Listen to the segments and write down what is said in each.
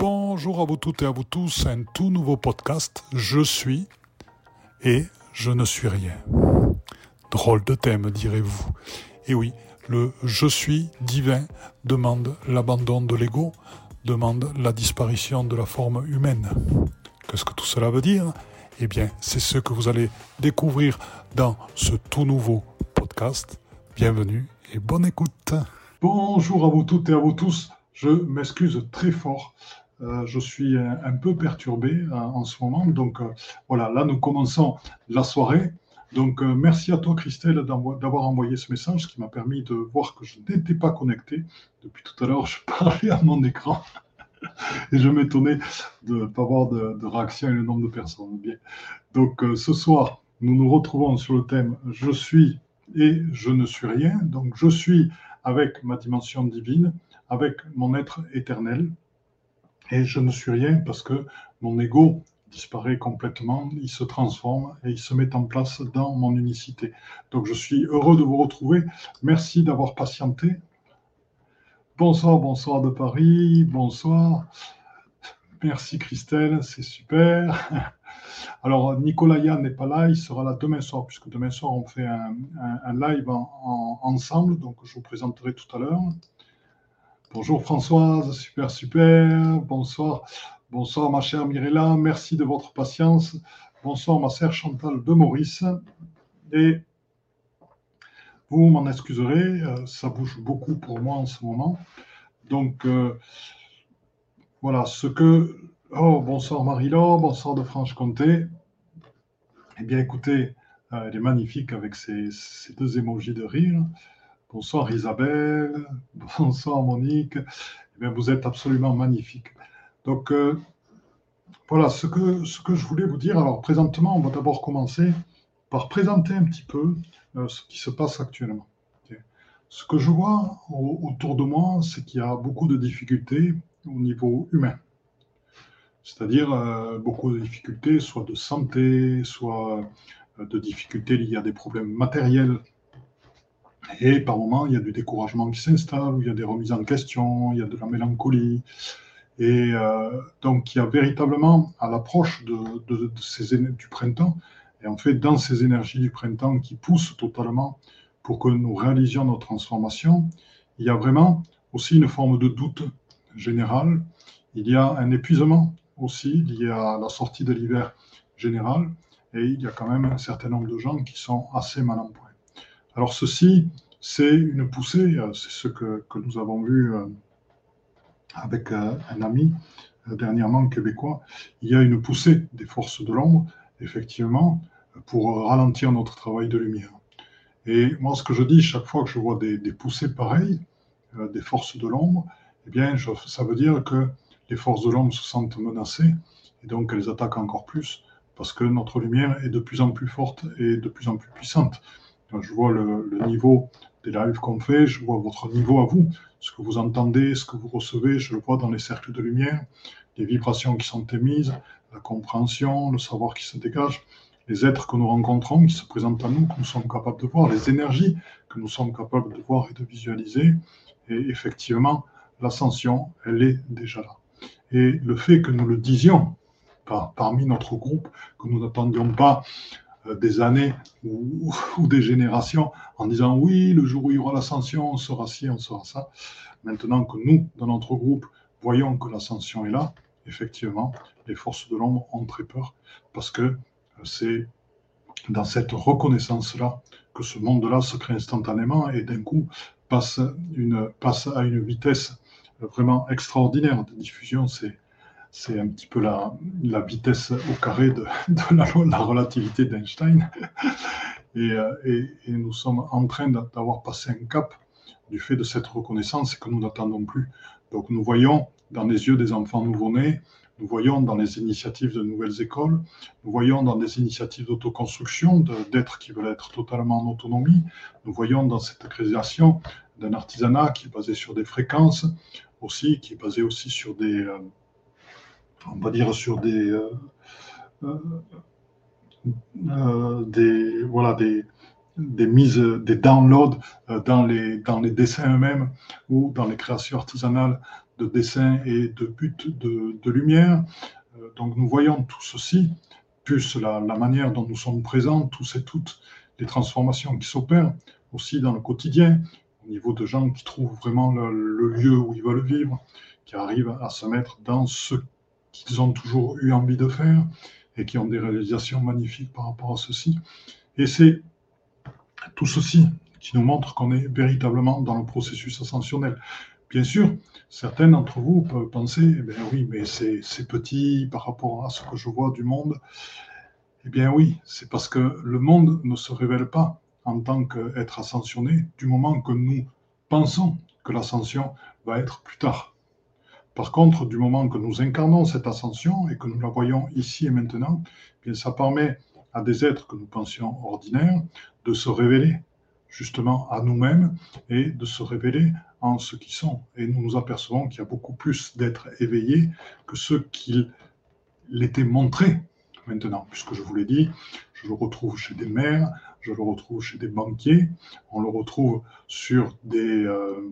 Bonjour à vous toutes et à vous tous, un tout nouveau podcast. Je suis et je ne suis rien. Drôle de thème, direz-vous. Et oui, le je suis divin demande l'abandon de l'ego, demande la disparition de la forme humaine. Qu'est-ce que tout cela veut dire? Eh bien, c'est ce que vous allez découvrir dans ce tout nouveau podcast. Bienvenue et bonne écoute. Bonjour à vous toutes et à vous tous. Je m'excuse très fort. Euh, je suis un, peu perturbé euh, en ce moment. Donc euh, voilà, là nous commençons la soirée. Donc merci à toi Christelle d'avoir envoyé ce message qui m'a permis de voir que je n'étais pas connecté. Depuis tout à l'heure, je parlais à mon écran et je m'étonnais de ne pas avoir de, réaction et le nombre de personnes. Donc ce soir, nous nous retrouvons sur le thème Je suis et je ne suis rien. Donc je suis avec ma dimension divine, avec mon être éternel, et je ne suis rien parce que mon ego disparaît complètement, il se transforme et il se met en place dans mon unicité. Donc je suis heureux de vous retrouver. Merci d'avoir patienté. Bonsoir, bonsoir de Paris, bonsoir. Merci Christelle, c'est super. Alors Nicolaya n'est pas là, il sera là demain soir, puisque demain soir on fait un, live ensemble, donc je vous présenterai tout à l'heure. Bonjour Françoise, super, super. Bonsoir, bonsoir ma chère Mirella, merci de votre patience. Bonsoir ma chère Chantal de Maurice. Et vous m'en excuserez, euh, ça bouge beaucoup pour moi en ce moment. Donc euh, voilà, ce que. Oh, bonsoir Marie-Laure, bonsoir de Franche-Comté. Eh bien écoutez, euh, elle est magnifique avec ces, ces deux émojis de rire. Bonsoir Isabelle, bonsoir Monique. Eh bien, vous êtes absolument magnifique. Donc, euh, voilà ce que, ce que je voulais vous dire. Alors, présentement, on va d'abord commencer par présenter un petit peu euh, ce qui se passe actuellement. Ce que je vois autour de moi, c'est qu'il y a beaucoup de difficultés au niveau humain. C'est-à-dire euh, beaucoup de difficultés, soit de santé, soit de difficultés liées à des problèmes matériels et par moments, il y a du découragement qui s'installe, il y a des remises en question, il y a de la mélancolie. Et euh, donc, il y a véritablement, à l'approche de, ces, du printemps, et en fait, dans ces énergies du printemps qui poussent totalement pour que nous réalisions notre transformation, il y a vraiment aussi une forme de doute général. Il y a un épuisement aussi lié à la sortie de l'hiver général. Et il y a quand même un certain nombre de gens qui sont assez mal en. Alors ceci, c'est une poussée, euh, c'est ce que, nous avons vu euh, avec euh, un ami dernièrement québécois. Il y a une poussée des forces de l'ombre, effectivement, pour ralentir notre travail de lumière. Et moi, ce que je dis chaque fois que je vois des, poussées pareilles, des forces de l'ombre, eh bien, ça veut dire que les forces de l'ombre se sentent menacées et donc elles attaquent encore plus parce que notre lumière est de plus en plus forte et de plus en plus puissante je vois le, niveau des lives qu'on fait, je vois votre niveau à vous, ce que vous entendez, ce que vous recevez, je le vois dans les cercles de lumière, les vibrations qui sont émises, la compréhension, le savoir qui se dégage, les êtres que nous rencontrons, qui se présentent à nous, que nous sommes capables de voir, les énergies que nous sommes capables de voir et de visualiser. Et effectivement, l'ascension, elle est déjà là. Et le fait que nous le disions parmi notre groupe, que nous n'attendions pas des années ou, des générations en disant oui, le jour où il y aura l'ascension, on sera ci, on sera ça. Maintenant que nous, dans notre groupe, voyons que l'ascension est là, effectivement, les forces de l'ombre ont très peur parce que euh, c'est dans cette reconnaissance-là que ce monde-là se crée instantanément et d'un coup passe, une, passe à une vitesse vraiment extraordinaire de diffusion. C'est c'est un petit peu la, vitesse au carré de, la, relativité d'Einstein. Euh, et, nous sommes en train d'avoir passé un cap du fait de cette reconnaissance que nous n'attendons plus. Donc nous voyons dans les yeux des enfants nouveau-nés, nous voyons dans les initiatives de nouvelles écoles, nous voyons dans des initiatives d'autoconstruction d'êtres qui veulent être totalement en autonomie, nous voyons dans cette création d'un artisanat qui est basé sur des fréquences aussi, qui est basé aussi sur des, euh, on va dire sur des, euh, euh, euh, des voilà des, des mises, des downloads dans les, dans les dessins eux-mêmes ou dans les créations artisanales de dessin et de but de, lumière. Euh, donc nous voyons tout ceci, plus la, manière dont nous sommes présents, tous et toutes les transformations qui s'opèrent aussi dans le quotidien, au niveau de gens qui trouvent vraiment le lieu où ils veulent vivre, qui arrivent à se mettre dans ce qu'ils ont toujours eu envie de faire et qui ont des réalisations magnifiques par rapport à ceci. Et c'est tout ceci qui nous montre qu'on est véritablement dans le processus ascensionnel. Bien sûr, certains d'entre vous peuvent penser, eh bien oui, mais c'est petit par rapport à ce que je vois du monde. Eh bien oui, c'est parce que le monde ne se révèle pas en tant qu'être ascensionné du moment que nous pensons que l'ascension va être plus tard. Par contre, du moment que nous incarnons cette ascension et que nous la voyons ici et maintenant, eh bien ça permet à des êtres que nous pensions ordinaires de se révéler justement à nous-mêmes et de se révéler en ce qu'ils sont. Et nous nous apercevons qu'il y a beaucoup plus d'êtres éveillés que ceux qui l'étaient montrés maintenant, puisque je vous l'ai dit, je le retrouve chez des mères, je le retrouve chez des banquiers, on le retrouve sur des... Euh,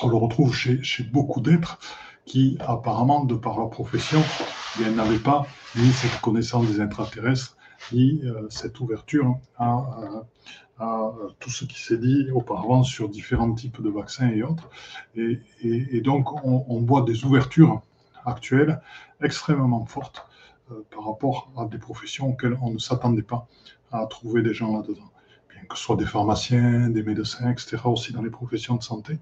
on le retrouve chez, beaucoup d'êtres qui, apparemment, de par leur profession, eh n'avaient pas ni cette connaissance des intraterrestres, ni euh, cette ouverture à, tout ce qui s'est dit auparavant sur différents types de vaccins et autres. Et, donc, on, on, voit des ouvertures actuelles extrêmement fortes euh, par rapport à des professions auxquelles on ne s'attendait pas à trouver des gens là-dedans. Bien que ce soit des pharmaciens, des médecins, etc., aussi dans les professions de santé.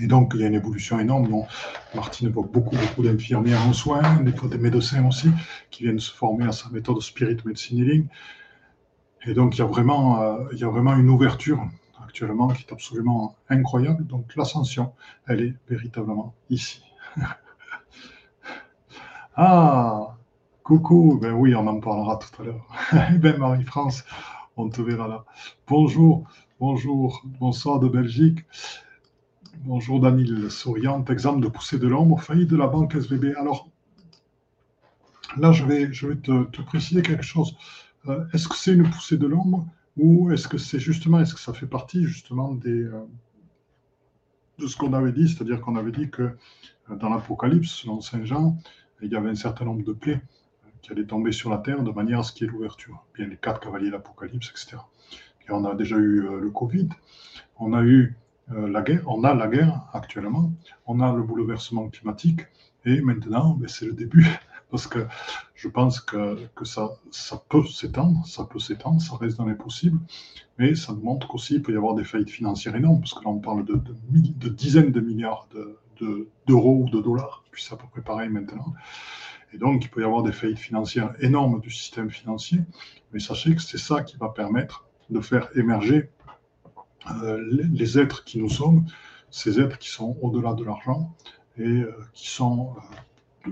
Et donc, il y a une évolution énorme. Bon, Martine voit beaucoup, beaucoup d'infirmières en soins, des fois des médecins aussi, qui viennent se former à sa méthode Spirit Medicine Healing. Et donc, il y a vraiment, euh, il y a vraiment une ouverture actuellement qui est absolument incroyable. Donc, l'ascension, elle est véritablement ici. ah, coucou, ben oui, on en parlera tout à l'heure. Eh ben Marie-France, on te verra là. Bonjour, bonjour, bonsoir de Belgique. Bonjour Daniel, souriante, exemple de poussée de l'ombre, faillite de la banque SVB. Alors, là, je vais, te, préciser quelque chose. Euh, est-ce que c'est une poussée de l'ombre ou est-ce que c'est justement, est-ce que ça fait partie justement euh, de ce qu'on avait dit, c'est-à-dire qu'on avait dit que euh, dans l'Apocalypse, selon Saint Jean, il y avait un certain nombre de plaies qui allaient tomber sur la terre de manière à ce qu'il y ait l'ouverture. Bien les quatre cavaliers de l'Apocalypse, etc. Et on a déjà eu le Covid, on a eu la guerre, on a la guerre actuellement, on a le bouleversement climatique, et maintenant, ben, c'est le début, parce que je pense que, ça, ça peut s'étendre, ça peut s'étendre, ça reste dans les possibles, mais ça montre qu'aussi il peut y avoir des faillites financières énormes, parce que là on parle de, dizaines de milliards d'euros ou de dollars, puis c'est à peu près pareil maintenant. Et donc, il peut y avoir des faillites financières énormes du système financier, mais sachez que c'est ça qui va permettre de faire émerger euh, les êtres qui nous sommes, ces êtres qui sont au-delà de l'argent et euh, qui, sont, euh,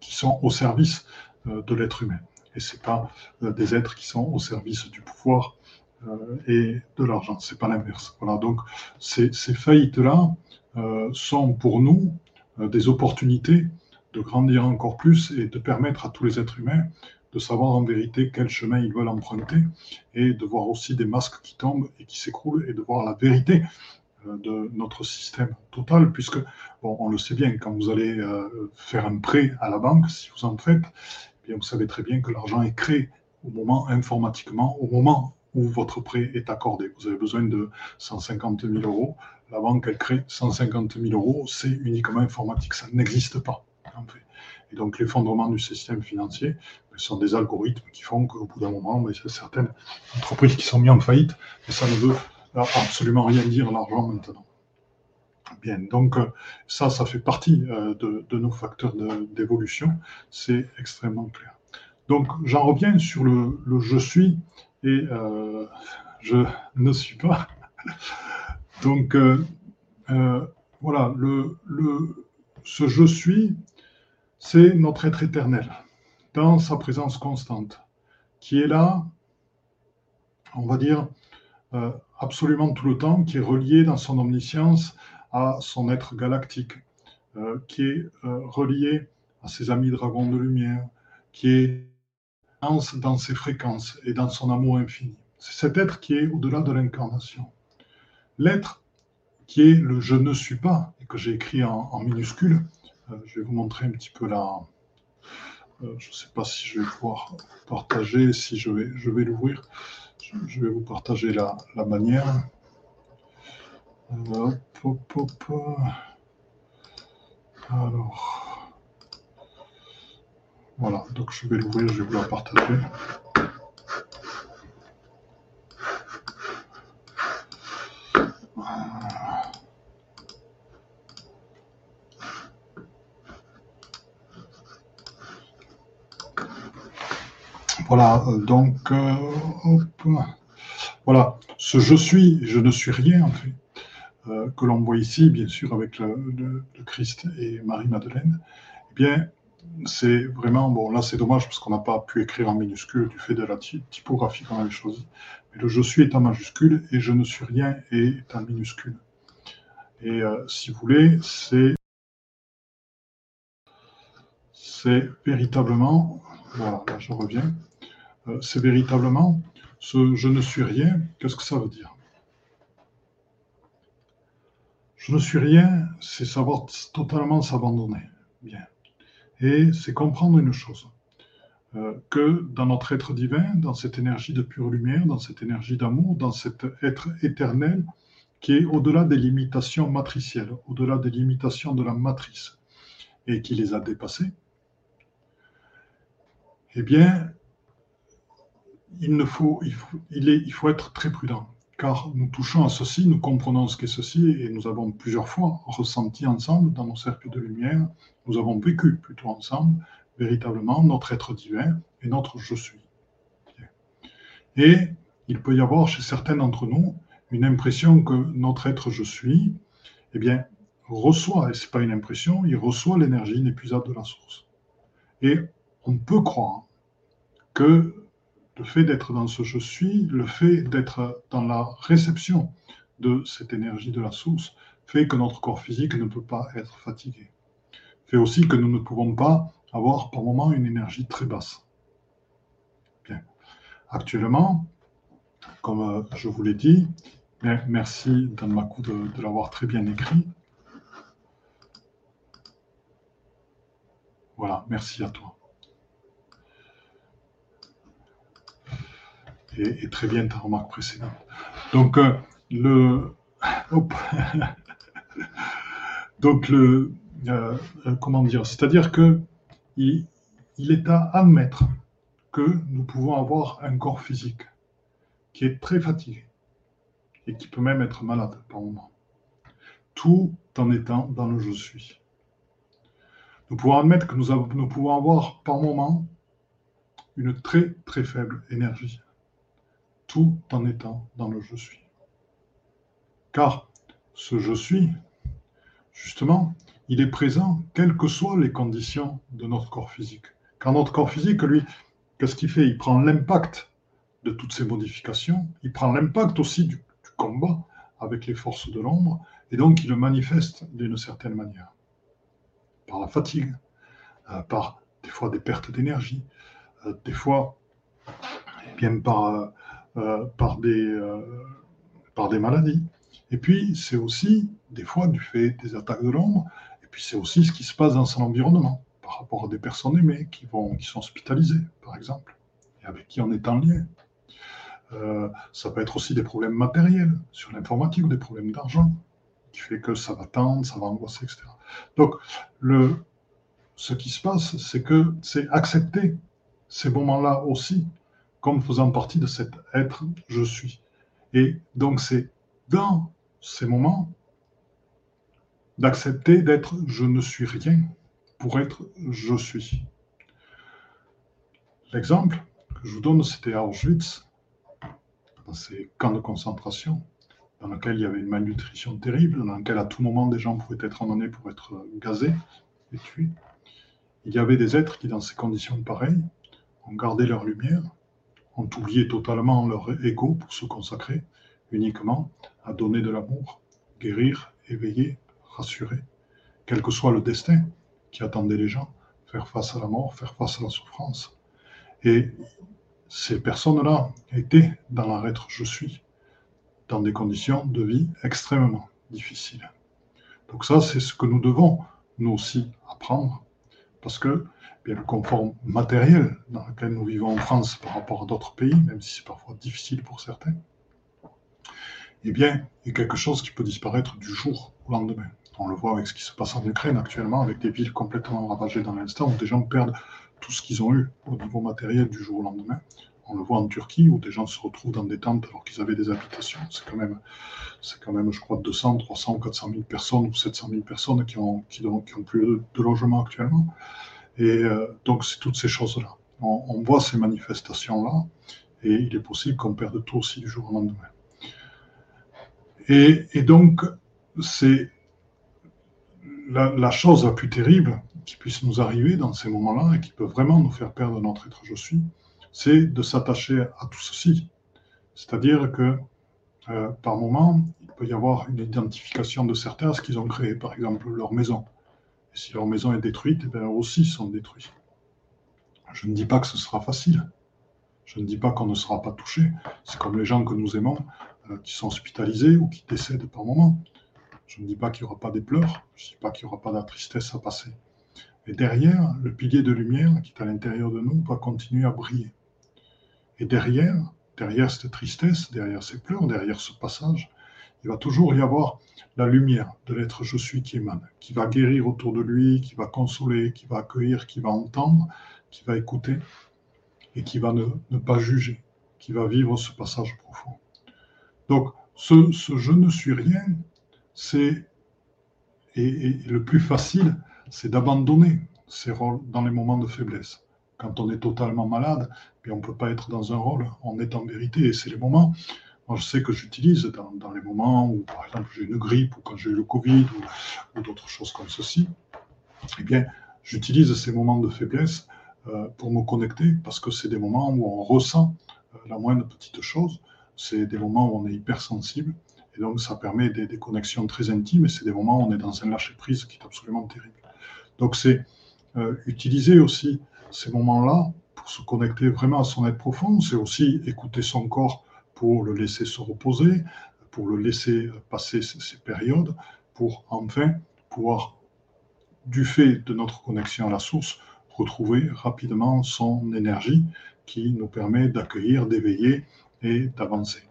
qui sont au service de l'être humain. Et ce pas des êtres qui sont au service du pouvoir et de l'argent. C'est pas l'inverse. Voilà. Donc ces, ces faillites-là sont pour nous des opportunités de grandir encore plus et de permettre à tous les êtres humains de savoir en vérité quel chemin ils veulent emprunter et de voir aussi des masques qui tombent et qui s'écroulent et de voir la vérité euh, de notre système total, puisque, bon, on le sait bien, quand vous allez euh, faire un prêt à la banque, si vous en faites, eh bien, vous savez très bien que l'argent est créé au moment, informatiquement, au moment où votre prêt est accordé. Vous avez besoin de 150 000 euros. La banque, elle crée 150 000 euros. C'est uniquement informatique. Ça n'existe pas, en fait. Et donc, l'effondrement du système financier, ce sont des algorithmes qui font qu'au bout d'un moment, il y a certaines entreprises qui sont mises en faillite, et ça ne veut absolument rien dire l'argent maintenant. Bien, donc euh, ça, ça fait partie euh, de, nos facteurs d'évolution, c'est extrêmement clair. Donc j'en reviens sur le, je suis et euh, je ne suis pas. donc voilà, le, ce je suis, c'est notre être éternel dans sa présence constante, qui est là, on va dire, euh, absolument tout le temps, qui est relié dans son omniscience à son être galactique, euh, qui est euh, relié à ses amis dragons de lumière, qui est dans ses fréquences et dans son amour infini. C'est cet être qui est au-delà de l'incarnation. L'être qui est le je ne suis pas, et que j'ai écrit en, minuscule. Euh, je vais vous montrer un petit peu là. Euh, je ne sais pas si je vais pouvoir partager, si je vais, je vais l'ouvrir. Je, vais vous partager la, la manière. Euh, hop, hop, hop. Alors. Voilà, donc je vais l'ouvrir, je vais vous la partager. Voilà, euh, donc, euh, voilà, ce je suis, je ne suis rien en fait, euh, que l'on voit ici, bien sûr, avec le, Christ et Marie-Madeleine, eh bien, c'est vraiment, bon, là c'est dommage parce qu'on n'a pas pu écrire en minuscule du fait de la typographie qu'on avait choisie, mais le je suis est en majuscule et je ne suis rien est en minuscule. Et si vous voulez, c'est c'est véritablement, voilà, là je reviens, euh, c'est véritablement ce je ne suis rien, qu'est-ce que ça veut dire? Je ne suis rien, c'est savoir totalement s'abandonner. Bien. Et c'est comprendre une chose, euh, que dans notre être divin, dans cette énergie de pure lumière, dans cette énergie d'amour, dans cet être éternel qui est au-delà des limitations matricielles, au-delà des limitations de la matrice, et qui les a dépassées, eh bien, il, faut être très prudent, car nous touchons à ceci, nous comprenons ce qu'est ceci, et nous avons plusieurs fois ressenti ensemble, dans nos cercles de lumière, nous avons vécu plutôt ensemble, véritablement, notre être divin et notre je suis. Et il peut y avoir chez certains d'entre nous une impression que notre être je suis, eh bien, reçoit, et ce n'est pas une impression, il reçoit l'énergie inépuisable de la source. Et on peut croire que le fait d'être dans ce je suis, le fait d'être dans la réception de cette énergie de la source, fait que notre corps physique ne peut pas être fatigué. Fait aussi que nous ne pouvons pas avoir par moment une énergie très basse. Bien. Actuellement, comme euh, je vous l'ai dit, merci Dan Makou de, de l'avoir très bien écrit. Voilà, merci à toi. Et, très bien ta remarque précédente. Donc, euh, le. Donc, le. Euh, euh, comment dire? C'est-à-dire que il, est à admettre que nous pouvons avoir un corps physique qui est très fatigué et qui peut même être malade par moment, tout en étant dans le je suis. Nous pouvons admettre que nous, nous pouvons avoir par moment une très très faible énergie tout en étant dans le je suis. Car ce je suis, justement, il est présent quelles que soient les conditions de notre corps physique. Car notre corps physique, lui, qu'est-ce qu'il fait? Il prend l'impact de toutes ces modifications, il prend l'impact aussi du, combat avec les forces de l'ombre, et donc il le manifeste d'une certaine manière. Par la fatigue, euh, par des fois des pertes d'énergie, euh, des fois eh bien par euh, par, des, euh, par des maladies. Et puis, c'est aussi, des fois, du fait des attaques de l'ombre, et puis c'est aussi ce qui se passe dans son environnement, par rapport à des personnes aimées qui, vont, qui sont hospitalisées, par exemple, et avec qui on est en lien. Euh, ça peut être aussi des problèmes matériels sur l'informatique ou des problèmes d'argent, qui fait que ça va tendre, ça va angoisser, etc. Donc, le, ce qui se passe, c'est que c'est accepter ces moments-là aussi comme faisant partie de cet être je suis. Et donc c'est dans ces moments d'accepter d'être je ne suis rien pour être je suis. L'exemple que je vous donne, c'était à Auschwitz, dans ces camps de concentration, dans lesquels il y avait une malnutrition terrible, dans lesquels à tout moment des gens pouvaient être emmenés pour être gazés et tués. Il y avait des êtres qui, dans ces conditions pareilles, ont gardé leur lumière, ont oublié totalement leur ego pour se consacrer uniquement à donner de l'amour, guérir, éveiller, rassurer, quel que soit le destin qui attendait les gens, faire face à la mort, faire face à la souffrance. Et ces personnes-là étaient dans la être je suis, dans des conditions de vie extrêmement, difficile. Donc ça, c'est ce que nous devons, nous aussi, apprendre, parce que le confort matériel dans lequel nous vivons en France par rapport à d'autres pays, même si c'est parfois difficile pour certains, eh bien, a quelque chose qui peut disparaître du jour au lendemain. On le voit avec ce qui se passe en Ukraine actuellement, avec des villes complètement ravagées dans l'instant, où des gens perdent tout ce qu'ils ont eu au niveau matériel du jour au lendemain. On le voit en Turquie, où des gens se retrouvent dans des tentes alors qu'ils avaient des habitations. C'est quand même, c'est quand même, je crois, 200, 300, 400 000 personnes ou 700 000 personnes qui ont, qui, plus de, logement actuellement. Et euh, donc, c'est toutes ces choses-là. On, voit ces manifestations-là, et il est possible qu'on perde tout aussi du jour au lendemain. Et, donc, c'est la, chose la plus terrible qui puisse nous arriver dans ces moments-là et qui peut vraiment nous faire perdre notre être je suis, c'est de s'attacher à tout ceci. C'est-à-dire que euh, par moment, il peut y avoir une identification de certains à ce qu'ils ont créé, par exemple leur maison. Si leur maison est détruite, eh bien, eux aussi sont détruits. Je ne dis pas que ce sera facile. Je ne dis pas qu'on ne sera pas touché. C'est comme les gens que nous aimons, euh, qui sont hospitalisés ou qui décèdent par moment. Je ne dis pas qu'il n'y aura pas des pleurs, je ne dis pas qu'il n'y aura pas de la tristesse à passer. Mais derrière, le pilier de lumière qui est à l'intérieur de nous va continuer à briller. Et derrière, derrière cette tristesse, derrière ces pleurs, derrière ce passage, il va toujours y avoir la lumière de l'être je suis qui émane, qui va guérir autour de lui, qui va consoler, qui va accueillir, qui va entendre, qui va écouter et qui va ne, pas juger, qui va vivre ce passage profond. Donc, ce, je ne suis rien, c'est, et, le plus facile, c'est d'abandonner ces rôles dans les moments de faiblesse. Quand on est totalement malade, puis on ne peut pas être dans un rôle, on est en vérité. Et c'est les moments, moi je sais que j'utilise dans, les moments où, par exemple, j'ai une grippe ou quand j'ai eu le Covid ou, d'autres choses comme ceci, eh bien, j'utilise ces moments de faiblesse euh, pour me connecter parce que c'est des moments où on ressent euh, la moindre petite chose. C'est des moments où on est hypersensible et donc, ça permet des, connexions très intimes et c'est des moments où on est dans un lâcher-prise qui est absolument terrible. Donc, c'est euh, utiliser aussi ces moments-là pour se connecter vraiment à son être profond. C'est aussi écouter son corps pour le laisser se reposer, pour le laisser passer ces, périodes, pour enfin pouvoir, du fait de notre connexion à la source, retrouver rapidement son énergie qui nous permet d'accueillir, d'éveiller et d'avancer.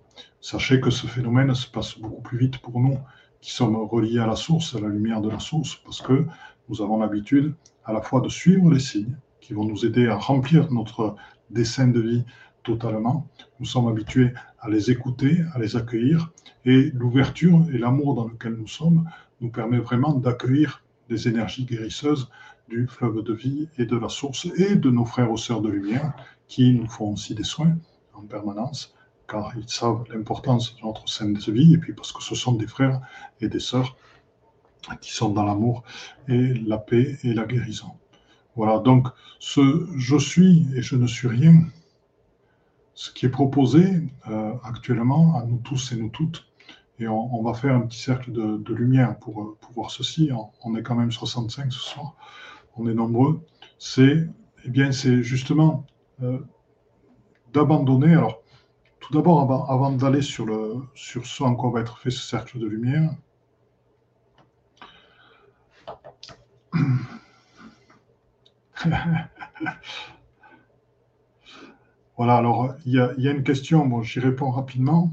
Sachez que ce phénomène se passe beaucoup plus vite pour nous qui sommes reliés à la source, à la lumière de la source, parce que nous avons l'habitude à la fois de suivre les signes qui vont nous aider à remplir notre dessin de vie totalement. Nous sommes habitués à les écouter, à les accueillir, et l'ouverture et l'amour dans lequel nous sommes nous permet vraiment d'accueillir des énergies guérisseuses du fleuve de vie et de la source et de nos frères aux sœurs de lumière qui nous font aussi des soins en permanence car ils savent l'importance de notre scène de vie, et puis parce que ce sont des frères et des sœurs qui sont dans l'amour et la paix et la guérison. Voilà, donc ce je suis et je ne suis rien, ce qui est proposé euh, actuellement à nous tous et nous toutes, et on, va faire un petit cercle de, lumière pour, euh, pour, voir ceci, on, est quand même 65 ce soir, on est nombreux, c'est eh justement euh, d'abandonner, alors tout d'abord, avant, d'aller sur, sur ce en quoi va être fait ce cercle de lumière, voilà, alors il y, a, une question, bon, j'y réponds rapidement.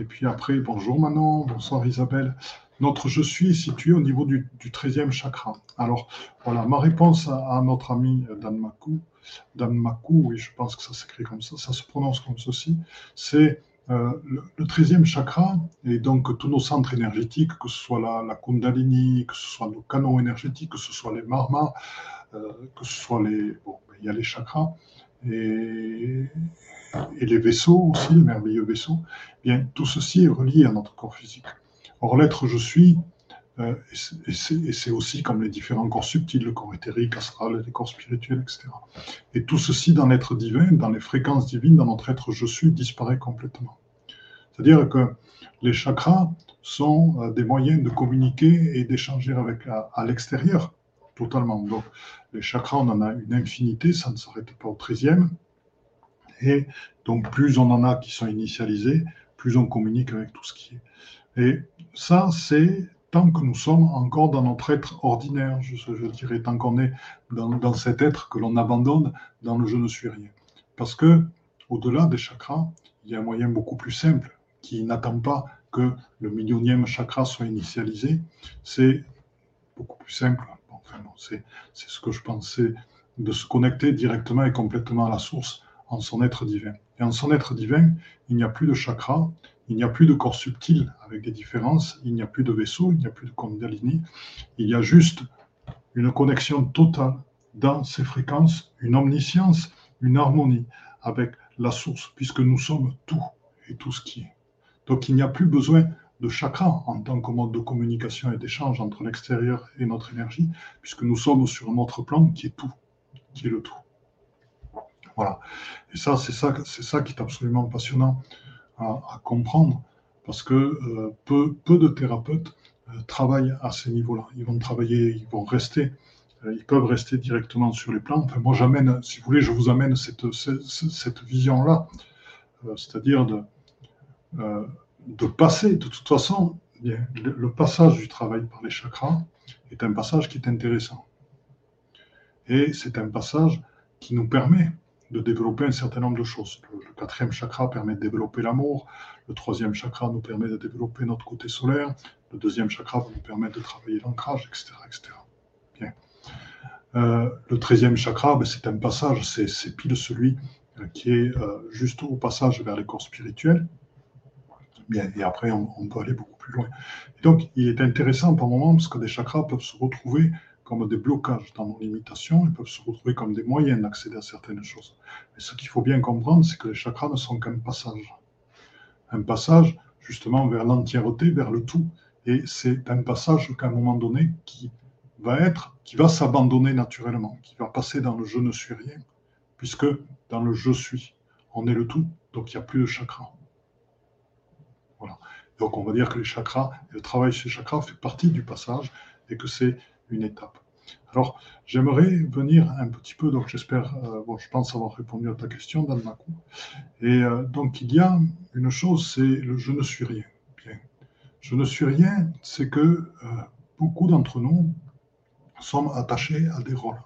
Et puis après, bonjour Manon, bonsoir Isabelle. Notre je suis est situé au niveau du, du 13e chakra. Alors voilà, ma réponse à, notre ami Dan Makou, Danmaku, oui, je pense que ça s'écrit comme ça, ça se prononce comme ceci, c'est euh, le, 13e chakra, et donc tous nos centres énergétiques, que ce soit la, Kundalini, que ce soit nos canaux énergétiques, que ce soit les marmas, euh, que ce soit les. Bon, ben, il y a les chakras, et, et les vaisseaux aussi, les merveilleux vaisseaux, eh bien, tout ceci est relié à notre corps physique. Or, l'être je suis euh, et c'est aussi comme les différents corps subtils, le corps éthérique, astral, les corps spirituels, etc. Et tout ceci dans l'être divin, dans les fréquences divines, dans notre être je suis, disparaît complètement. C'est-à-dire que les chakras sont euh, des moyens de communiquer et d'échanger à, l'extérieur, totalement. Donc, les chakras, on en a une infinité, ça ne s'arrête pas au 13e. Et donc, plus on en a qui sont initialisés, plus on communique avec tout ce qui est. Et ça, c'est tant que nous sommes encore dans notre être ordinaire, je, dirais, tant qu'on est dans, cet être que l'on abandonne dans le je ne suis rien. Parce que, au-delà des chakras, il y a un moyen beaucoup plus simple qui n'attend pas que le millionième chakra soit initialisé. C'est beaucoup plus simple. c'est ce que je pensais de se connecter directement et complètement à la source en son être divin. Et en son être divin, il n'y a plus de chakra, il n'y a plus de corps subtil avec des différences, il n'y a plus de vaisseau, il n'y a plus de Kundalini, il y a juste une connexion totale dans ces fréquences, une omniscience, une harmonie avec la source, puisque nous sommes tout et tout ce qui est. Donc il n'y a plus besoin de chakra en tant que mode de communication et d'échange entre l'extérieur et notre énergie, puisque nous sommes sur un autre plan qui est tout, qui est le tout. Voilà. Et ça, c'est ça, qui est absolument passionnant à, comprendre, parce que euh, peu, de thérapeutes euh, travaillent à ces niveaux-là. Ils vont travailler, ils vont rester, euh, ils peuvent rester directement sur les plans. Enfin, moi, j'amène, si vous voulez, je vous amène cette, vision-là, c'est-à-dire de, passer, de toute façon, le passage du travail par les chakras est un passage qui est intéressant. Et c'est un passage qui nous permet de développer un certain nombre de choses. Le, quatrième chakra permet de développer l'amour, le troisième chakra nous permet de développer notre côté solaire, le deuxième chakra va nous permettre de travailler l'ancrage, etc., etc. Bien. Euh, le treizième chakra, ben, c'est un passage, c'est pile celui euh, qui est euh, juste au passage vers les corps spirituels. Bien, et après, on, peut aller beaucoup plus loin. Et donc, il est intéressant par moment parce que des chakras peuvent se retrouver comme des blocages dans nos limitations, ils peuvent se retrouver comme des moyens d'accéder à certaines choses. Mais ce qu'il faut bien comprendre, c'est que les chakras ne sont qu'un passage. Un passage justement vers l'entièreté, vers le tout. Et c'est un passage qu'à un moment donné qui va être, qui va s'abandonner naturellement, qui va passer dans le je ne suis rien, puisque dans le je suis, on est le tout, donc il n'y a plus de chakras. Voilà. Donc on va dire que les chakras, le travail sur les chakras fait partie du passage et que c'est étape. Alors, j'aimerais venir un petit peu, donc j'espère, euh, bon, je pense avoir répondu à ta question, Dan Makou. Et euh, donc, il y a une chose, c'est le je ne suis rien. Bien. Je ne suis rien, c'est que euh, beaucoup d'entre nous sommes attachés à des rôles.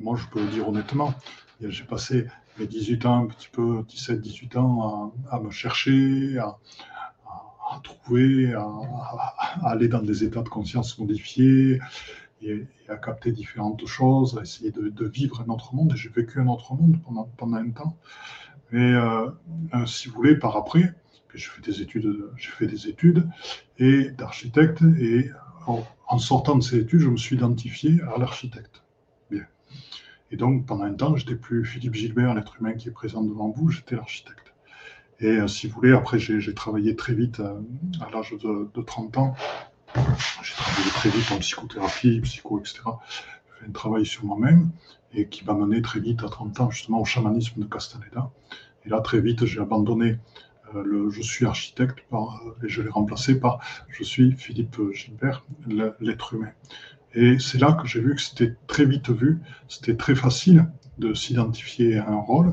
Moi, je peux le dire honnêtement, j'ai passé mes 18 ans, un petit peu, 17, 18 ans, à, me chercher, à, à trouver, à, aller dans des états de conscience modifiés et, à capter différentes choses, à essayer de, vivre un autre monde. J'ai vécu un autre monde pendant, pendant un temps. Et euh, si vous voulez, par après, j'ai fait des études, j'ai fait des études et d'architecte. Et en, sortant de ces études, je me suis identifié à l'architecte. Et donc, pendant un temps, je n'étais plus Philippe Gilbert, l'être humain qui est présent devant vous, j'étais l'architecte. Et euh, si vous voulez, après, j'ai travaillé très vite euh, à l'âge de, 30 ans. J'ai travaillé très vite en psychothérapie, psycho, etc. J'ai fait un travail sur moi-même et qui m'a mené très vite à 30 ans justement au chamanisme de Castaneda. Et là, très vite, j'ai abandonné euh, le je suis architecte et je l'ai remplacé par je suis Philippe Gilbert, l'être humain. Et c'est là que j'ai vu que c'était très vite vu, c'était très facile de s'identifier à un rôle,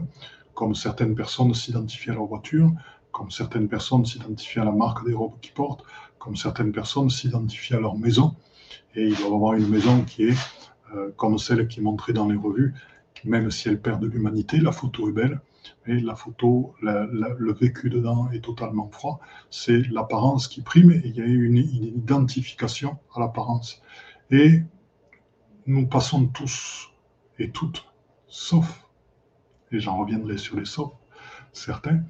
comme certaines personnes s'identifient à leur voiture, comme certaines personnes s'identifient à la marque des robes qu'ils portent, comme certaines personnes s'identifient à leur maison. Et ils doivent avoir une maison qui est euh, comme celle qui est montrée dans les revues, même si elle perd de l'humanité, la photo est belle, mais la photo, le vécu dedans est totalement froid. C'est l'apparence qui prime et il y a une identification à l'apparence. Et nous passons tous et toutes, sauf et j'en reviendrai sur les sorts, certains,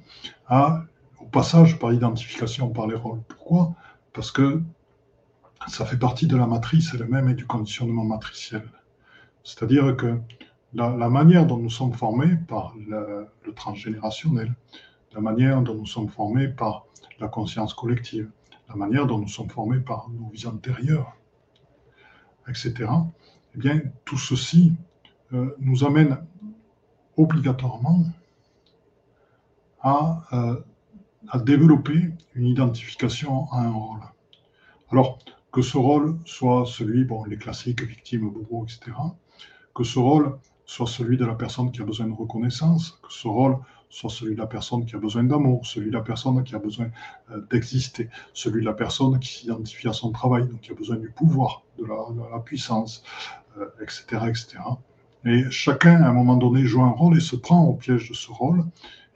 à, au passage par identification par les rôles. Pourquoi? Parce que ça fait partie de la matrice elle-même et du conditionnement matriciel. C'est-à-dire que la, manière dont nous sommes formés par le, transgénérationnel, la manière dont nous sommes formés par la conscience collective, la manière dont nous sommes formés par nos vies antérieures, etc., eh bien, tout ceci euh, nous amène obligatoirement euh, à, développer une identification à un rôle. Alors, que ce rôle soit celui, bon, les classiques, victimes, bourreaux, etc., que ce rôle soit celui de la personne qui a besoin de reconnaissance, que ce rôle soit celui de la personne qui a besoin d'amour, celui de la personne qui a besoin euh, d'exister, celui de la personne qui s'identifie à son travail, donc qui a besoin du pouvoir, de la, puissance, etc., euh, etc. Et chacun, à un moment donné, joue un rôle et se prend au piège de ce rôle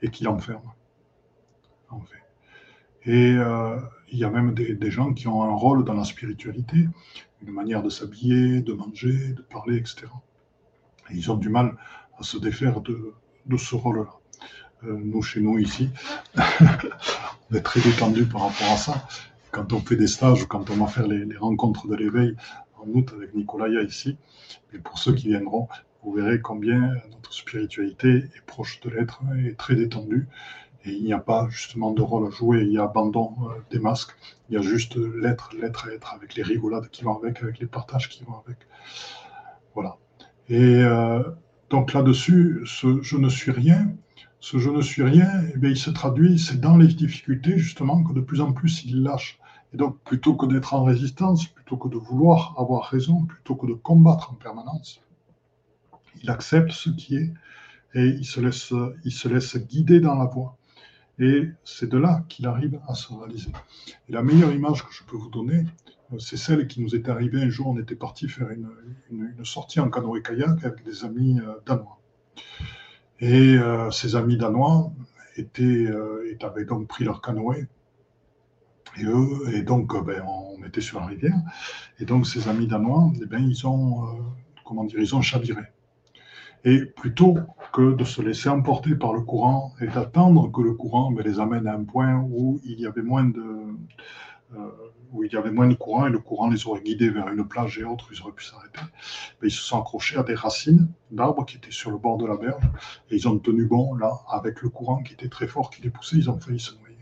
et qui l'enferme. Et euh, il y a même des, gens qui ont un rôle dans la spiritualité, une manière de s'habiller, de manger, de parler, etc. Et ils ont du mal à se défaire de, de ce rôle-là. Euh, nous, chez nous, ici, on est très détendu par rapport à ça. Quand on fait des stages quand on va faire les, rencontres de l'éveil en août avec Nicolaya ici, et pour ceux qui viendront, vous verrez combien notre spiritualité est proche de l'être et très détendue. Et il n'y a pas justement de rôle à jouer, il y a abandon euh, des masques, il y a juste l'être, l'être être, avec les rigolades qui vont avec, avec les partages qui vont avec. Voilà. Et euh, donc là-dessus, ce je ne suis rien, ce je ne suis rien, eh bien, il se traduit, c'est dans les difficultés justement que de plus en plus il lâche. Et donc plutôt que d'être en résistance, plutôt que de vouloir avoir raison, plutôt que de combattre en permanence, il accepte ce qui est et il se laisse, il se laisse guider dans la voie. Et c'est de là qu'il arrive à se réaliser. Et la meilleure image que je peux vous donner, c'est celle qui nous est arrivée un jour. On était parti faire une, une, sortie en canoë-kayak avec des amis euh, danois. Et euh, ces amis danois étaient, euh, avaient donc pris leur canoë. Et, eux, et donc, euh, ben, on était sur la rivière. Et donc, ces amis danois, eh ben, ils ont, comment dire, ils ont chaviré. Et plutôt que de se laisser emporter par le courant et d'attendre que le courant les amène à un point où il y avait moins de, où il y avait moins de courant et le courant les aurait guidés vers une plage et autres, ils auraient pu s'arrêter. ils se sont accrochés à des racines d'arbres qui étaient sur le bord de la berge et ils ont tenu bon là avec le courant qui était très fort, qui les poussait, ils ont failli se noyer.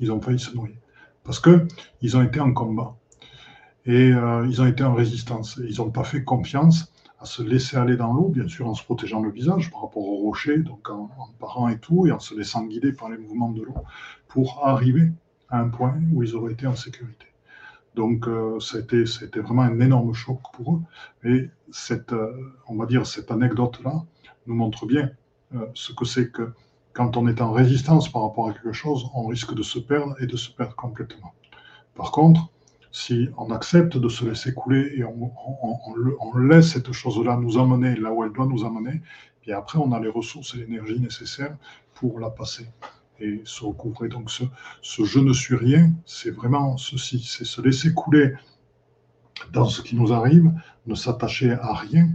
Ils ont failli se noyer parce que ils ont été en combat et euh, ils ont été en résistance. ils n'ont pas fait confiance à se laisser aller dans l'eau, bien sûr en se protégeant le visage par rapport aux rochers, donc en, parant et tout, et en se laissant guider par les mouvements de l'eau pour arriver à un point où ils auraient été en sécurité. Donc, euh, c'était, c'était vraiment un énorme choc pour eux. Et cette, euh, on va dire, cette anecdote-là nous montre bien euh, ce que c'est que quand on est en résistance par rapport à quelque chose, on risque de se perdre et de se perdre complètement. Par contre, si on accepte de se laisser couler et on, laisse cette chose-là nous emmener là où elle doit nous emmener, puis après on a les ressources et l'énergie nécessaires pour la passer et se recouvrer. Donc ce, ce je ne suis rien, c'est vraiment ceci, c'est se laisser couler dans ce qui nous arrive, ne s'attacher à rien,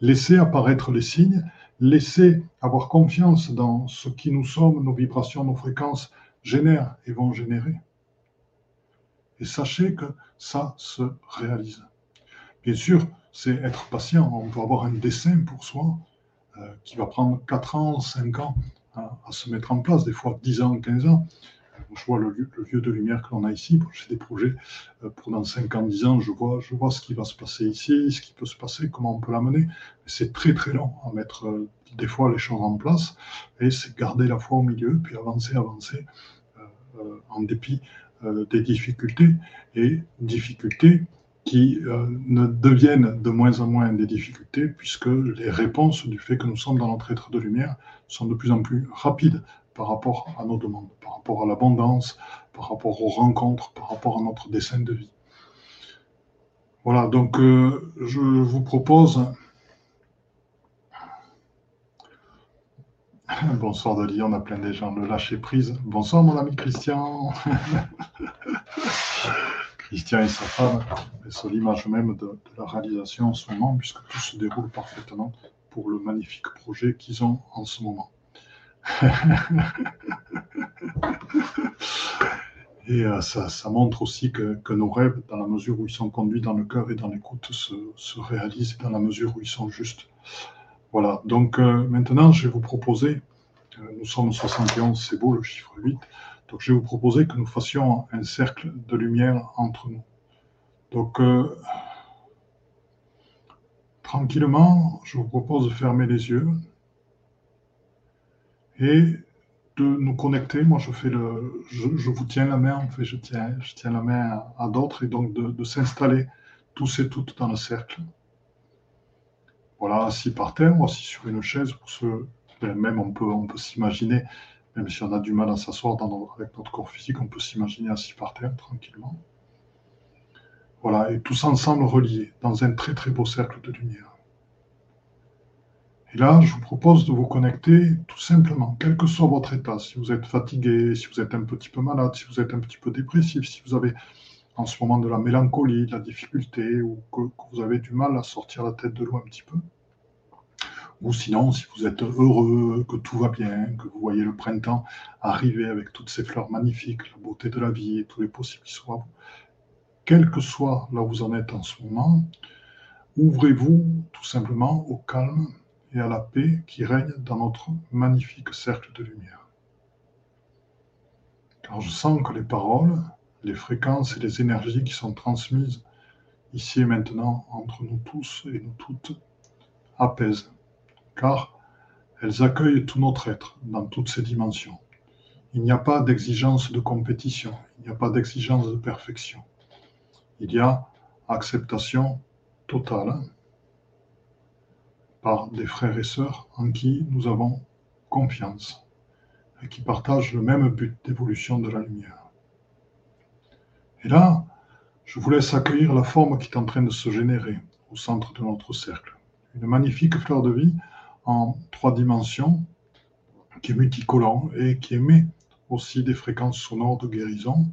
laisser apparaître les signes, laisser avoir confiance dans ce qui nous sommes, nos vibrations, nos fréquences génèrent et vont générer. Et sachez que ça se réalise. Bien sûr, c'est être patient. On peut avoir un dessin pour soi euh, qui va prendre 4 ans, 5 ans, à, se mettre en place, des fois 10 ans, 15 ans. Je vois le, le lieu de lumière que l'on a ici. J'ai des projets pour dans 5 ans, 10 ans. Je vois, je vois ce qui va se passer ici, ce qui peut se passer, comment on peut l'amener. C'est très très long à mettre euh, des fois les choses en place. Et c'est garder la foi au milieu, puis avancer, avancer, euh, en dépit des difficultés. Et difficultés qui ne deviennent de moins en moins des difficultés, puisque les réponses du fait que nous sommes dans notre être de lumière sont de plus en plus rapides par rapport à nos demandes, par rapport à l'abondance, par rapport aux rencontres, par rapport à notre dessin de vie. Voilà, donc euh, je vous propose... Bonsoir Dali, on a plein de gens, le lâcher prise. Bonsoir mon ami Christian. Christian et sa femme, c'est l'image même de, de, la réalisation en ce moment, puisque tout se déroule parfaitement pour le magnifique projet qu'ils ont en ce moment. et euh, ça, ça, montre aussi que, que, nos rêves, dans la mesure où ils sont conduits dans le cœur et dans l'écoute, se, se, réalisent dans la mesure où ils sont justes. Voilà, donc euh, maintenant je vais vous proposer, euh, nous sommes 71, c'est beau le chiffre 8, donc je vais vous proposer que nous fassions un cercle de lumière entre nous. Donc tranquillement, je vous propose de fermer les yeux et de nous connecter. Moi, je fais le, je, vous tiens la main, en fait, je tiens, je tiens la main à, d'autres et donc de, s'installer tous et toutes dans le cercle. Voilà, assis par terre ou assis sur une chaise, ben, même on peut, on peut s'imaginer, même si on a du mal à s'asseoir avec notre corps physique, on peut s'imaginer assis par terre tranquillement. Voilà, et tous ensemble reliés dans un très très beau cercle de lumière. Et là, je vous propose de vous connecter tout simplement, quel que soit votre état, si vous êtes fatigué, si vous êtes un petit peu malade, si vous êtes un petit peu dépressif, si vous avez en ce moment de la mélancolie, de la difficulté, ou que, vous avez du mal à sortir la tête de l'eau un petit peu. Ou sinon, si vous êtes heureux, que tout va bien, que vous voyez le printemps arriver avec toutes ces fleurs magnifiques, la beauté de la vie et tous les possibles qui sont à vous, quel que soit là où vous en êtes en ce moment, ouvrez-vous tout simplement au calme et à la paix qui règne dans notre magnifique cercle de lumière. Car je sens que les paroles, les fréquences et les énergies qui sont transmises ici et maintenant entre nous tous et nous toutes apaisent, car elles accueillent tout notre être dans toutes ses dimensions. Il n'y a pas d'exigence de compétition, il n'y a pas d'exigence de perfection. Il y a acceptation totale par des frères et sœurs en qui nous avons confiance et qui partagent le même but d'évolution de la lumière. Et là, je vous laisse accueillir la forme qui est en train de se générer au centre de notre cercle. Une magnifique fleur de vie en trois dimensions qui est multicolore et qui émet aussi des fréquences sonores de guérison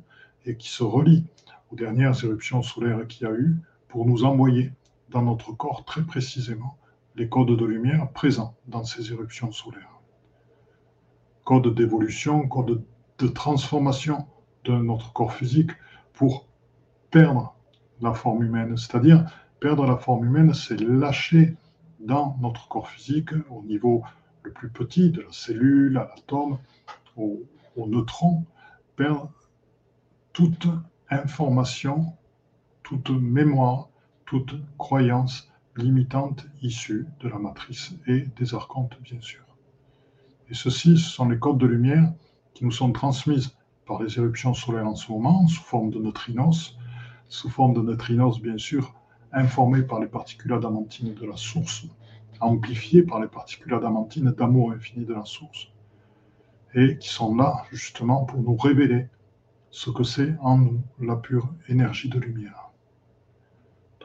et qui se relie aux dernières éruptions solaires qu'il y a eu pour nous envoyer dans notre corps très précisément les codes de lumière présents dans ces éruptions solaires. Codes d'évolution, codes de transformation de notre corps physique pour perdre la forme humaine. C'est-à-dire, perdre la forme humaine, c'est lâcher dans notre corps physique, au niveau le plus petit, de la cellule, à l'atome, au, neutron, perdre toute information, toute mémoire, toute croyance limitante issue de la matrice et des archontes, bien sûr. Et ceci, ce sont les codes de lumière qui nous sont transmises par les éruptions solaires en ce moment, sous forme de neutrinos, sous forme de neutrinos bien sûr, informés par les particules adamantines de la source, amplifiés par les particules adamantines d'amour infini de la source, et qui sont là justement pour nous révéler ce que c'est en nous la pure énergie de lumière.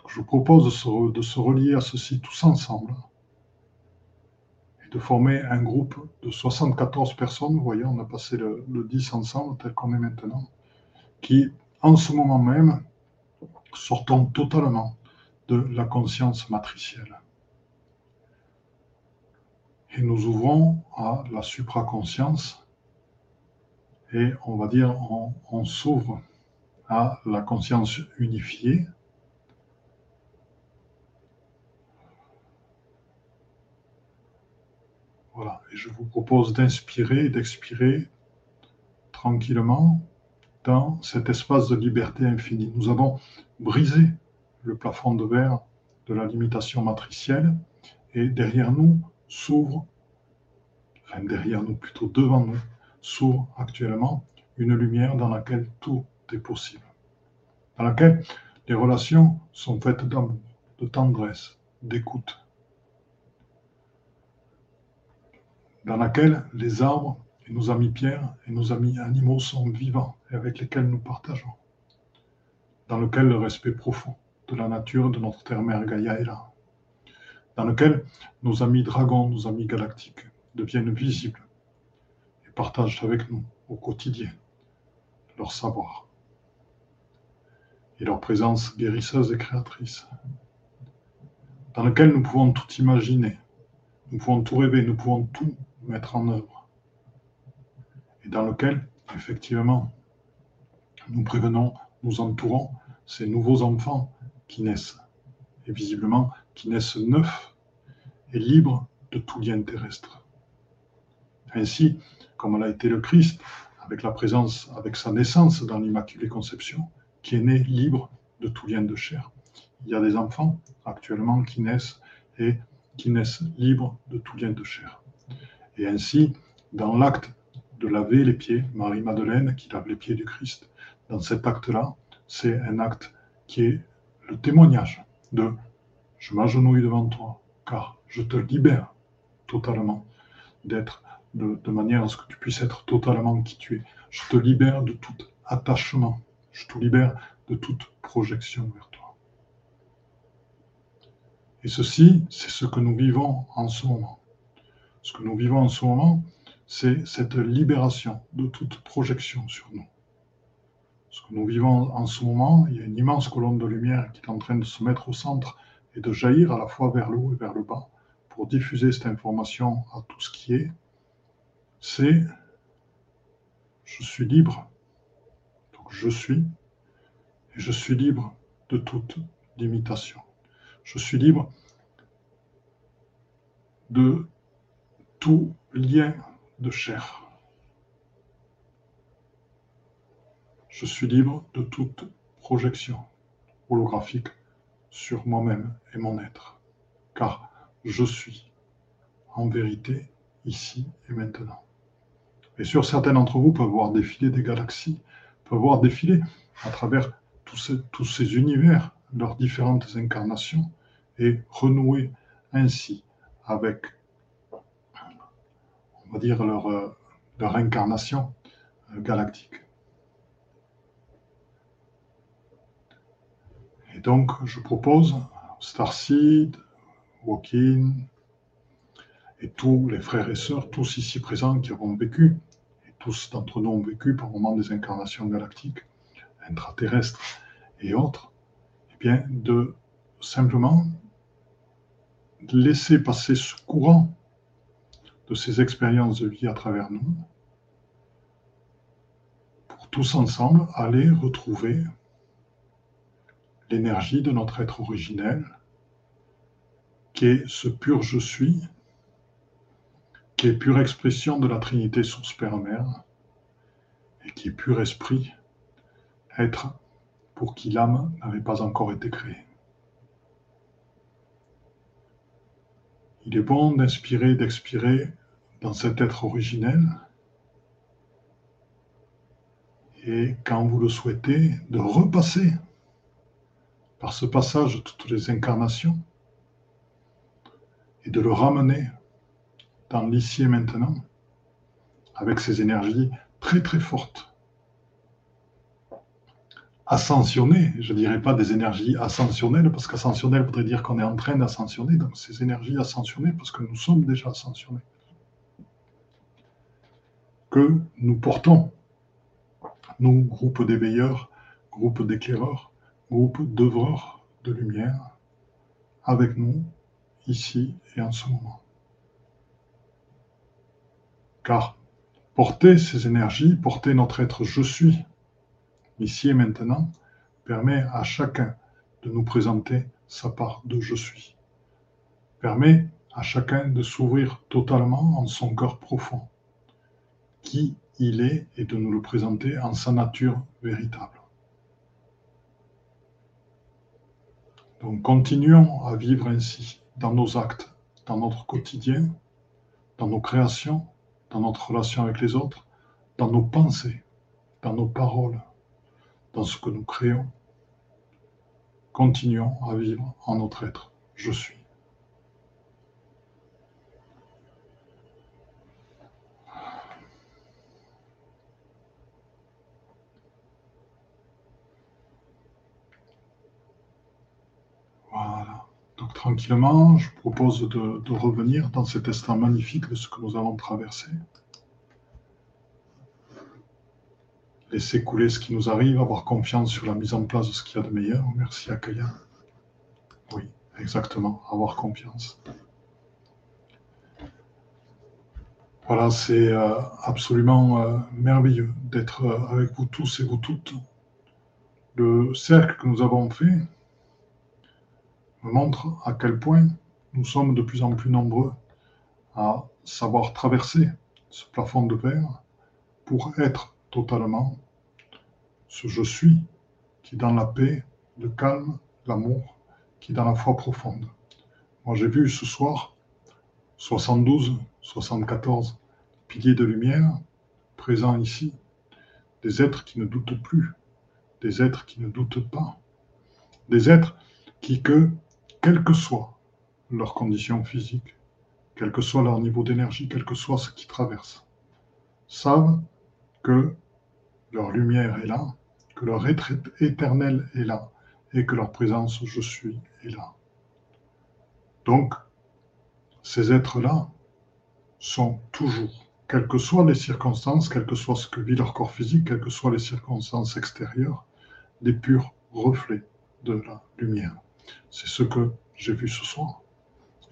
je vous propose de se, de se relier à ceci tous ensemble de former un groupe de 74 personnes, vous voyez, on a passé le, 10 ensemble, tel qu'on est maintenant, qui, en ce moment même, sortons totalement de la conscience matricielle. Et nous ouvrons à la supraconscience et on va dire on s'ouvre à la conscience unifiée Et je vous propose d'inspirer et d'expirer tranquillement dans cet espace de liberté infinie. Nous avons brisé le plafond de verre de la limitation matricielle et derrière nous s'ouvre, enfin derrière nous plutôt devant nous, s'ouvre actuellement une lumière dans laquelle tout est possible, dans laquelle les relations sont faites d'amour, de tendresse, d'écoute, dans laquelle les arbres et nos amis pierres et nos amis animaux sont vivants et avec lesquels nous partageons, dans lequel le respect profond de la nature de notre terre-mère Gaïa est là, dans lequel nos amis dragons, nos amis galactiques deviennent visibles et partagent avec nous au quotidien leur savoir et leur présence guérisseuse et créatrice, dans lequel nous pouvons tout imaginer, nous pouvons tout rêver, nous pouvons tout mettre en œuvre, et dans lequel, effectivement, nous prévenons, nous entourons ces nouveaux enfants qui naissent, et visiblement qui naissent neufs et libres de tout lien terrestre. Ainsi, comme l'a été le Christ, avec la présence, avec sa naissance dans l'Immaculée Conception, qui est né libre de tout lien de chair. Il y a des enfants actuellement qui naissent et qui naissent libres de tout lien de chair. Et ainsi, dans l'acte de laver les pieds, Marie-Madeleine qui lave les pieds du Christ, dans cet acte-là, c'est un acte qui est le témoignage de je m'agenouille devant toi, car je te libère totalement d'être de, manière à ce que tu puisses être totalement qui tu es. Je te libère de tout attachement. Je te libère de toute projection vers toi. Et ceci, c'est ce que nous vivons en ce moment. Ce que nous vivons en ce moment, c'est cette libération de toute projection sur nous. Ce que nous vivons en ce moment, il y a une immense colonne de lumière qui est en train de se mettre au centre et de jaillir à la fois vers le haut et vers le bas pour diffuser cette information à tout ce qui est, c'est je suis libre. Donc je suis et je suis libre de toute limitation. Je suis libre de tout lien de chair. Je suis libre de toute projection holographique sur moi-même et mon être, car je suis en vérité ici et maintenant. Et sur certains d'entre vous peuvent voir défiler des galaxies, peuvent voir défiler à travers tous ces, tous ces univers, leurs différentes incarnations, et renouer ainsi avec, on va dire, leur, euh, incarnation euh, galactique. Et donc, je propose Starseed, Walking, et tous les frères et sœurs, tous ici présents qui avons vécu, et tous d'entre nous ont vécu par moment des incarnations galactiques, intraterrestres et autres, eh bien, de simplement laisser passer ce courant de ces expériences de vie à travers nous, pour tous ensemble aller retrouver l'énergie de notre être originel, qui est ce pur je suis, qui est pure expression de la Trinité source Père Mère, et qui est pur esprit, être pour qui l'âme n'avait pas encore été créée. Il est bon d'inspirer, d'expirer dans cet être originel, et quand vous le souhaitez, de repasser par ce passage toutes les incarnations et de le ramener dans l'ici et maintenant avec ces énergies très très fortes. Ascensionnées, je ne dirais pas des énergies ascensionnelles, parce qu'ascensionnelles voudrait dire qu'on est en train d'ascensionner, donc ces énergies ascensionnées, parce que nous sommes déjà ascensionnés. Que nous portons, nous, groupe d'éveilleurs, groupe d'éclaireurs, groupe d'œuvreurs de lumière, avec nous, ici et en ce moment. Car porter ces énergies, porter notre être je suis, ici et maintenant, permet à chacun de nous présenter sa part de je suis. Permet à chacun de s'ouvrir totalement en son cœur profond, qui il est, et de nous le présenter en sa nature véritable. Donc continuons à vivre ainsi dans nos actes, dans notre quotidien, dans nos créations, dans notre relation avec les autres, dans nos pensées, dans nos paroles, dans ce que nous créons. Continuons à vivre en notre être. Je suis. Voilà. Donc tranquillement, je propose de, revenir dans cet instant magnifique de ce que nous avons traversé. Laisser couler ce qui nous arrive, avoir confiance sur la mise en place de ce qu'il y a de meilleur. Merci Akaya. Oui, exactement, avoir confiance. Voilà, c'est euh, absolument euh, merveilleux d'être euh, avec vous tous et vous toutes. Le cercle que nous avons fait, montre à quel point nous sommes de plus en plus nombreux à savoir traverser ce plafond de verre pour être totalement ce je suis qui dans la paix, le calme, l'amour, qui dans la foi profonde. Moi j'ai vu ce soir 72, 74 piliers de lumière présents ici, des êtres qui ne doutent plus, des êtres qui ne doutent pas, des êtres qui, que quel que soit leurs conditions physiques, quel que soit leur niveau d'énergie, quel que soit ce qu'ils traversent, savent que leur lumière est là, que leur être éternel est là, et que leur présence je suis est là. Donc, ces êtres-là sont toujours, quelles que soient les circonstances, quel que soit ce que vit leur corps physique, quelles que soient les circonstances extérieures, des purs reflets de la lumière. C'est ce que j'ai vu ce soir.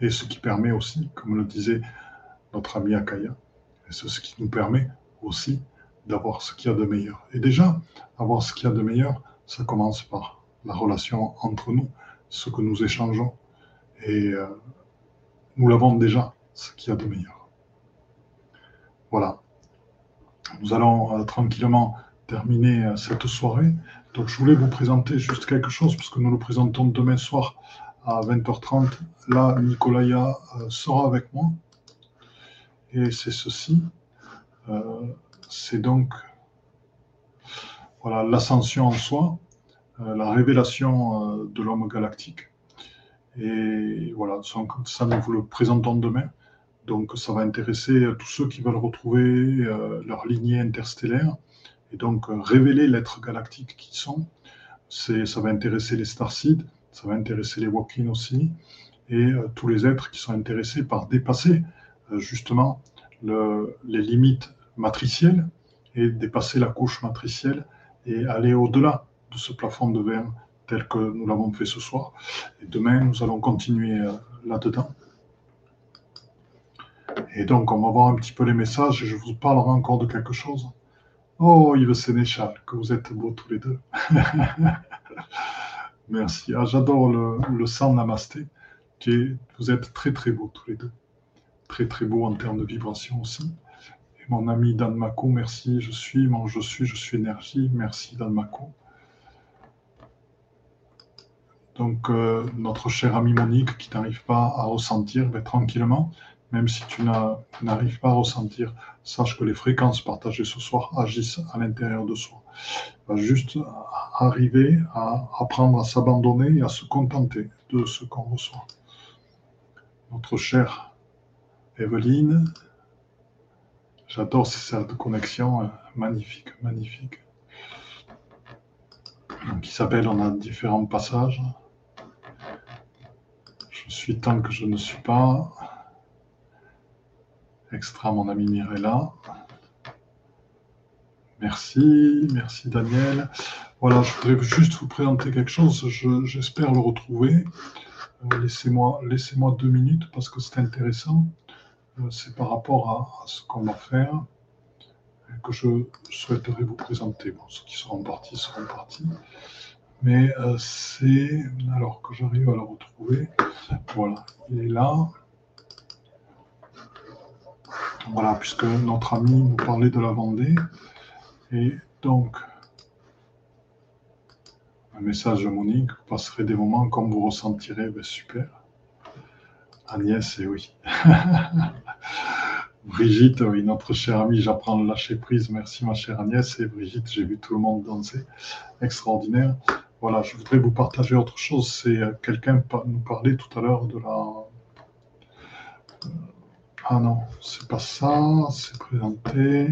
Et ce qui permet aussi, comme le disait notre ami Akaya, et c'est ce qui nous permet aussi d'avoir ce qu'il y a de meilleur. Et déjà, avoir ce qu'il y a de meilleur, ça commence par la relation entre nous, ce que nous échangeons. Et euh, nous l'avons déjà, ce qu'il y a de meilleur. Voilà. Nous allons euh, tranquillement terminer euh, cette soirée. Donc je voulais vous présenter juste quelque chose, puisque nous le présentons demain soir à 20h30. Là, Nicolaya sera avec moi. Et c'est ceci. c'est donc voilà l'ascension en soi, la révélation de l'homme galactique. Et voilà, ça nous vous le présentons demain. Donc ça va intéresser tous ceux qui veulent retrouver euh, leur lignée interstellaire et donc euh, révéler l'être galactique qu'ils sont. Ça va intéresser les starseeds, ça va intéresser les walk aussi, et euh, tous les êtres qui sont intéressés par dépasser justement les limites matricielles et dépasser la couche matricielle et aller au-delà de ce plafond de verre tel que nous l'avons fait ce soir. Et demain, nous allons continuer euh, là-dedans. Et donc, on va voir un petit peu les messages et je vous parlerai encore de quelque chose. Oh, Yves Sénéchal, que vous êtes beaux tous les deux. Merci. Ah, J'adore le, le sang namasté. vous êtes très très beaux tous les deux. Très très beaux en termes de vibration aussi. Mon ami Dan Mako, merci. Je suis, je suis, je suis énergie. Merci Dan Mako. Donc, euh, notre cher ami Monique qui n'arrive pas à ressentir, ben, tranquillement, même si tu n'arrives pas à ressentir, sache que les fréquences partagées ce soir agissent à l'intérieur de soi. Va juste arriver à apprendre à s'abandonner et à se contenter de ce qu'on reçoit. Notre chère Evelyne, j'adore de connexion, euh, magnifique, magnifique. Donc, Isabelle, on a différents passages. Je suis tant que je ne suis pas. Extra, mon ami Mirella. Merci, merci Daniel. Voilà, je voudrais juste vous présenter quelque chose. J'espère le retrouver. Euh, laissez-moi laissez deux minutes parce que c'est intéressant. Euh, c'est par rapport à, ce qu'on va faire que je souhaiterais vous présenter. Bon, ceux qui seront partis seront partis mais euh, c'est alors que j'arrive à le retrouver. Voilà, il est là. Voilà, puisque notre ami nous parlait de la Vendée. Et donc, un message de Monique, vous passerez des moments comme vous ressentirez, ben super. Agnès, et oui. Brigitte, oui, notre chère amie, j'apprends le lâcher prise. Merci ma chère Agnès. Et Brigitte, j'ai vu tout le monde danser. Extraordinaire. Voilà, je voudrais vous partager autre chose. C'est euh, quelqu'un nous parlait tout à l'heure de la. Ah non, c'est pas ça. C'est présenté.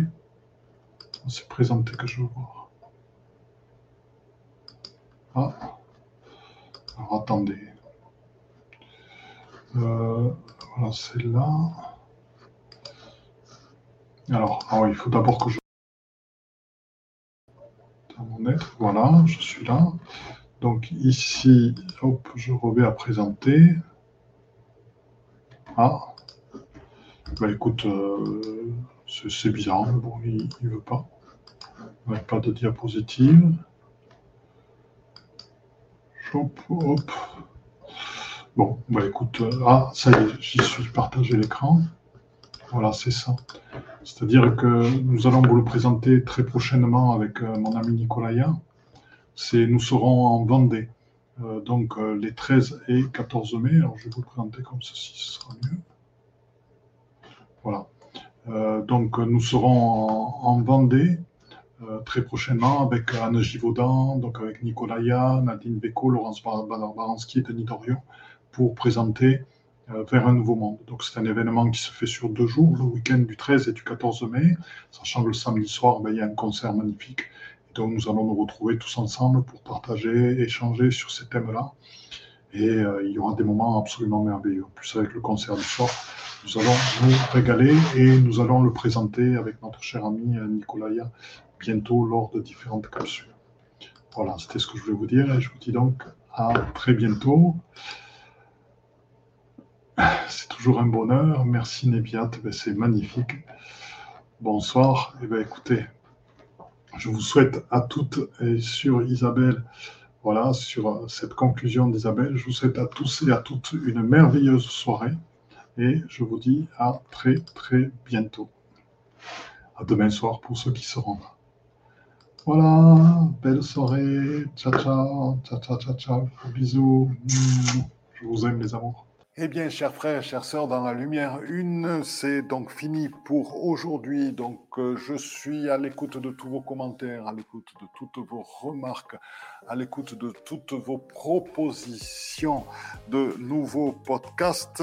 C'est présenté que je veux voir. Ah. Alors attendez. Euh, voilà, c'est là. Alors, ah oui, il faut d'abord que je mon être. Voilà, je suis là. Donc ici, hop, je reviens à présenter. Ah, bah écoute, euh, c'est bizarre, mais bon, il ne veut pas. pas de diapositive. Hop. Bon, bah écoute, euh, ah, ça y est, j'y suis partagé l'écran. Voilà, c'est ça. C'est-à-dire que nous allons vous le présenter très prochainement avec euh, mon ami Nicolaya. C'est, nous serons en Vendée, donc les 13 et 14 mai. Alors je vais vous le présenter comme ceci, ce sera mieux. Voilà. donc nous serons en, Vendée très prochainement avec Anne Givaudan, donc avec Nicolaya, Nadine Beko, Laurence Baranski et Denis Dorion pour présenter euh, vers un nouveau monde. Donc c'est un événement qui se fait sur deux jours, le week-end du 13 et du 14 mai, sachant que le samedi soir, ben, il y a un concert magnifique. Donc nous allons nous retrouver tous ensemble pour partager, échanger sur ces thèmes-là. Et euh, il y aura des moments absolument merveilleux. En plus, avec le concert du soir, nous allons nous régaler et nous allons le présenter avec notre cher ami euh, Nicolaya bientôt lors de différentes capsules. Voilà, c'était ce que je voulais vous dire et je vous dis donc à très bientôt. C'est toujours un bonheur. Merci Nébiat, ben, c'est magnifique. Bonsoir. Eh ben écoutez, je vous souhaite à toutes et sur Isabelle, voilà, sur cette conclusion d'Isabelle, je vous souhaite à tous et à toutes une merveilleuse soirée. Et je vous dis à très très bientôt. À demain soir pour ceux qui seront là. Voilà, belle soirée. Ciao, ciao, ciao, ciao, ciao, ciao. Bisous. Je vous aime, les amours. Eh bien, chers frères, chères sœurs, dans la lumière une, c'est donc fini pour aujourd'hui. Donc, euh, je suis à l'écoute de tous vos commentaires, à l'écoute de toutes vos remarques, à l'écoute de toutes vos propositions de nouveaux podcasts.